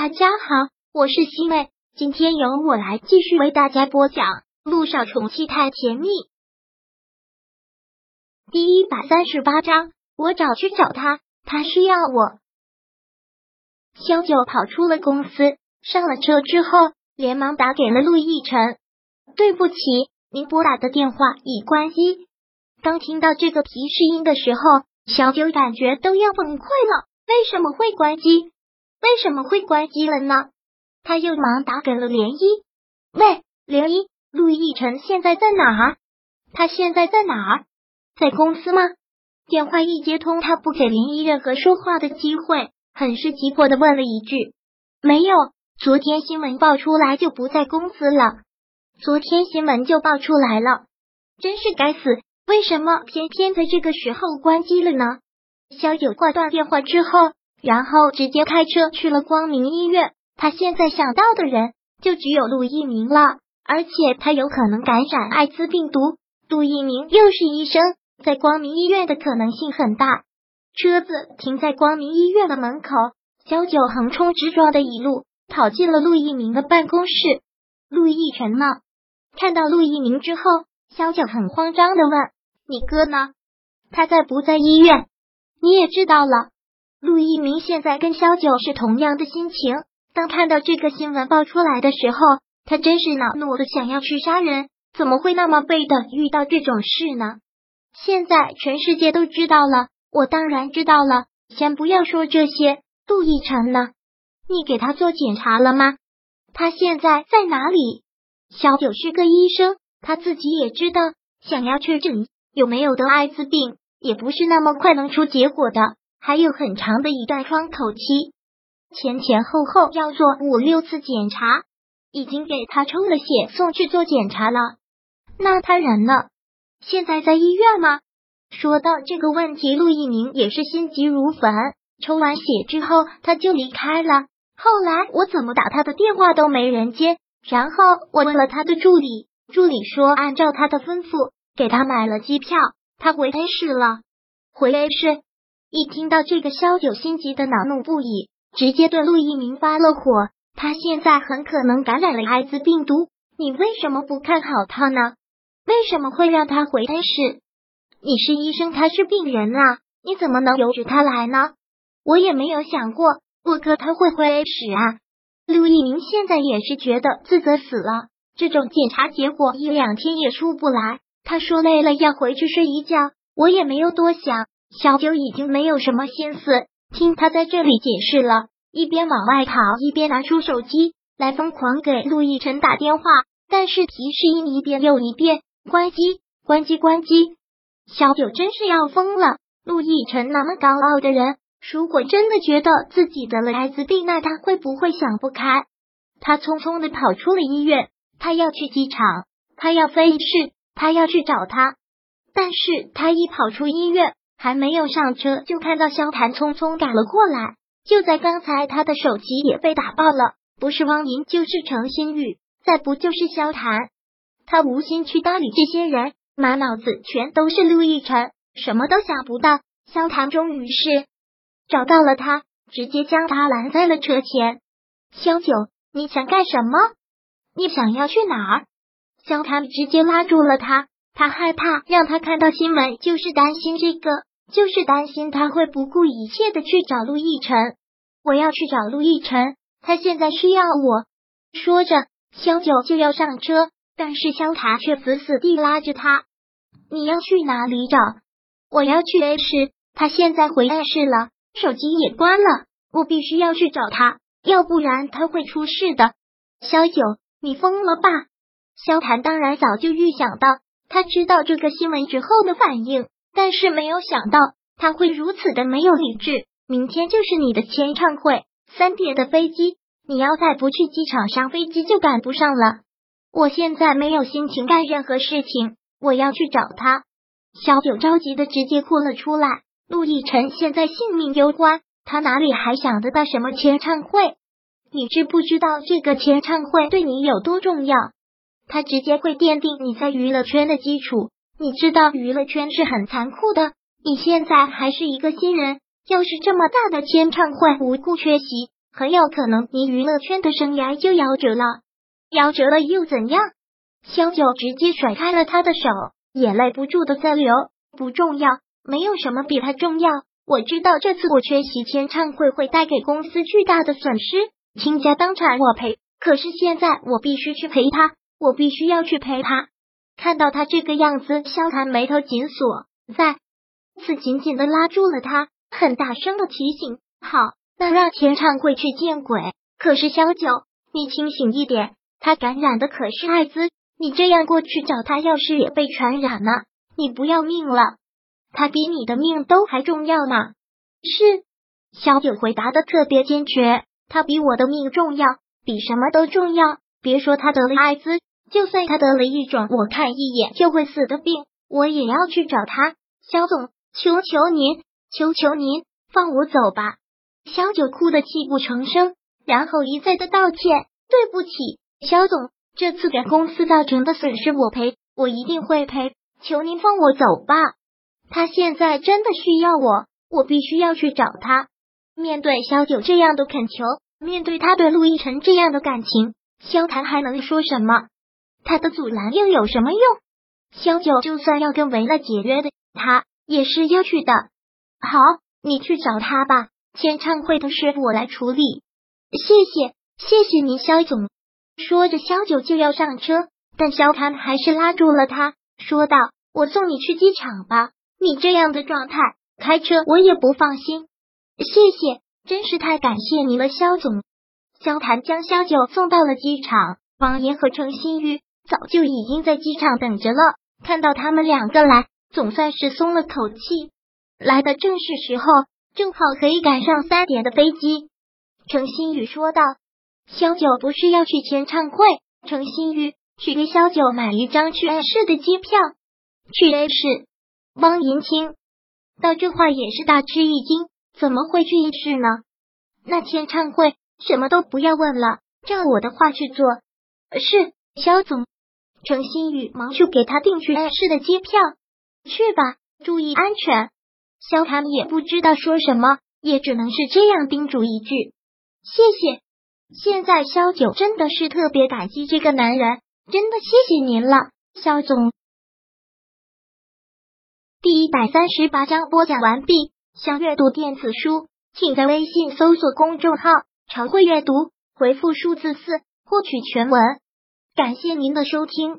大家好，我是西妹，今天由我来继续为大家播讲《路上宠妻太甜蜜》第一百三十八章。我找去找他，他需要我。萧九跑出了公司，上了车之后，连忙打给了陆亦辰。对不起，您拨打的电话已关机。当听到这个提示音的时候，小九感觉都要崩溃了。为什么会关机？为什么会关机了呢？他又忙打给了涟漪。喂，涟漪，陆亦辰现在在哪儿？他现在在哪儿？在公司吗？电话一接通，他不给林一任何说话的机会，很是急迫的问了一句：“没有，昨天新闻爆出来就不在公司了。昨天新闻就爆出来了，真是该死！为什么偏偏在这个时候关机了呢？”小九挂断电话之后。然后直接开车去了光明医院。他现在想到的人就只有陆一鸣了，而且他有可能感染艾滋病毒。陆一鸣又是医生，在光明医院的可能性很大。车子停在光明医院的门口，小九横冲直撞的一路跑进了陆一鸣的办公室。陆亦辰呢？看到陆一鸣之后，小九很慌张的问：“你哥呢？他在不在医院？你也知道了。”陆一鸣现在跟萧九是同样的心情。当看到这个新闻爆出来的时候，他真是恼怒的想要去杀人。怎么会那么背的遇到这种事呢？现在全世界都知道了，我当然知道了。先不要说这些，陆亦辰呢？你给他做检查了吗？他现在在哪里？小九是个医生，他自己也知道，想要确诊有没有得艾滋病，也不是那么快能出结果的。还有很长的一段窗口期，前前后后要做五六次检查，已经给他抽了血送去做检查了。那他人呢？现在在医院吗？说到这个问题，陆一鸣也是心急如焚。抽完血之后，他就离开了。后来我怎么打他的电话都没人接，然后我问了他的助理，助理说按照他的吩咐给他买了机票，他回 A 市了。回 A 市。一听到这个，萧九心急的恼怒不已，直接对陆一鸣发了火。他现在很可能感染了艾滋病毒，你为什么不看好他呢？为什么会让他回 A 市？你是医生，他是病人啊，你怎么能由着他来呢？我也没有想过，我哥他会回 A 市啊。陆一鸣现在也是觉得自责死了，这种检查结果一两天也出不来。他说累了要回去睡一觉，我也没有多想。小九已经没有什么心思听他在这里解释了，一边往外跑，一边拿出手机来疯狂给陆亦辰打电话，但是提示音一遍又一遍，关机，关机，关机。小九真是要疯了！陆亦辰那么高傲的人，如果真的觉得自己得了艾滋病，那他会不会想不开？他匆匆的跑出了医院，他要去机场，他要飞市，他要去找他，但是他一跑出医院。还没有上车，就看到萧谭匆匆赶了过来。就在刚才，他的手机也被打爆了，不是汪莹就是程新宇，再不就是萧谭。他无心去搭理这些人，满脑子全都是陆亦辰，什么都想不到。萧谭终于是找到了他，直接将他拦在了车前。萧九，你想干什么？你想要去哪儿？萧谭直接拉住了他，他害怕让他看到新闻，就是担心这个。就是担心他会不顾一切的去找陆亦辰，我要去找陆亦辰，他现在需要我。说着，萧九就要上车，但是萧塔却死死地拉着他。你要去哪里找？我要去 A 市，他现在回 A 市了，手机也关了，我必须要去找他，要不然他会出事的。萧九，你疯了吧？萧谭当然早就预想到，他知道这个新闻之后的反应。但是没有想到他会如此的没有理智。明天就是你的签唱会，三点的飞机，你要再不去机场上飞机就赶不上了。我现在没有心情干任何事情，我要去找他。小九着急的直接哭了出来。陆亦辰现在性命攸关，他哪里还想得到什么签唱会？你知不知道这个签唱会对你有多重要？他直接会奠定你在娱乐圈的基础。你知道娱乐圈是很残酷的，你现在还是一个新人，要是这么大的签唱会无故缺席，很有可能你娱乐圈的生涯就夭折了。夭折了又怎样？萧九直接甩开了他的手，眼泪不住的在流。不重要，没有什么比他重要。我知道这次我缺席签唱会会带给公司巨大的损失，倾家荡产我赔。可是现在我必须去陪他，我必须要去陪他。看到他这个样子，萧谈眉头紧锁，再次紧紧的拉住了他，很大声的提醒：“好，那让签唱会去见鬼。”可是萧九，你清醒一点，他感染的可是艾滋，你这样过去找他，要是也被传染了，你不要命了。他比你的命都还重要呢。是，萧九回答的特别坚决。他比我的命重要，比什么都重要。别说他得了艾滋，就算他得了一种我看一眼就会死的病，我也要去找他。肖总，求求您，求求您放我走吧！小九哭得泣不成声，然后一再的道歉：“对不起，肖总，这次给公司造成的损失我赔，我一定会赔。求您放我走吧。”他现在真的需要我，我必须要去找他。面对肖九这样的恳求，面对他对陆亦辰这样的感情，萧谈还能说什么？他的阻拦又有什么用？萧九就算要跟维乐解约的，他也是要去的。好，你去找他吧。签唱会的事我来处理。谢谢，谢谢您，萧总。说着，萧九就要上车，但萧谈还是拉住了他，说道：“我送你去机场吧。”你这样的状态，开车我也不放心。谢谢，真是太感谢您了，肖总。萧谭将萧九送到了机场，王岩和程新玉早就已经在机场等着了。看到他们两个来，总算是松了口气。来的正是时候，正好可以赶上三点的飞机。程新宇说道：“萧九不是要去签唱会，程新宇去给萧九买一张去 A 市的机票，去 A 市。”汪银清到这话也是大吃一惊，怎么会去 A 市呢？那签唱会什么都不要问了，照我的话去做。是，肖总。程新宇忙去给他订去 A 市的机票，去吧，注意安全。肖谭也不知道说什么，也只能是这样叮嘱一句：谢谢。现在肖九真的是特别感激这个男人，真的谢谢您了，肖总。第一百三十八章播讲完毕。想阅读电子书，请在微信搜索公众号“常会阅读”，回复数字四获取全文。感谢您的收听。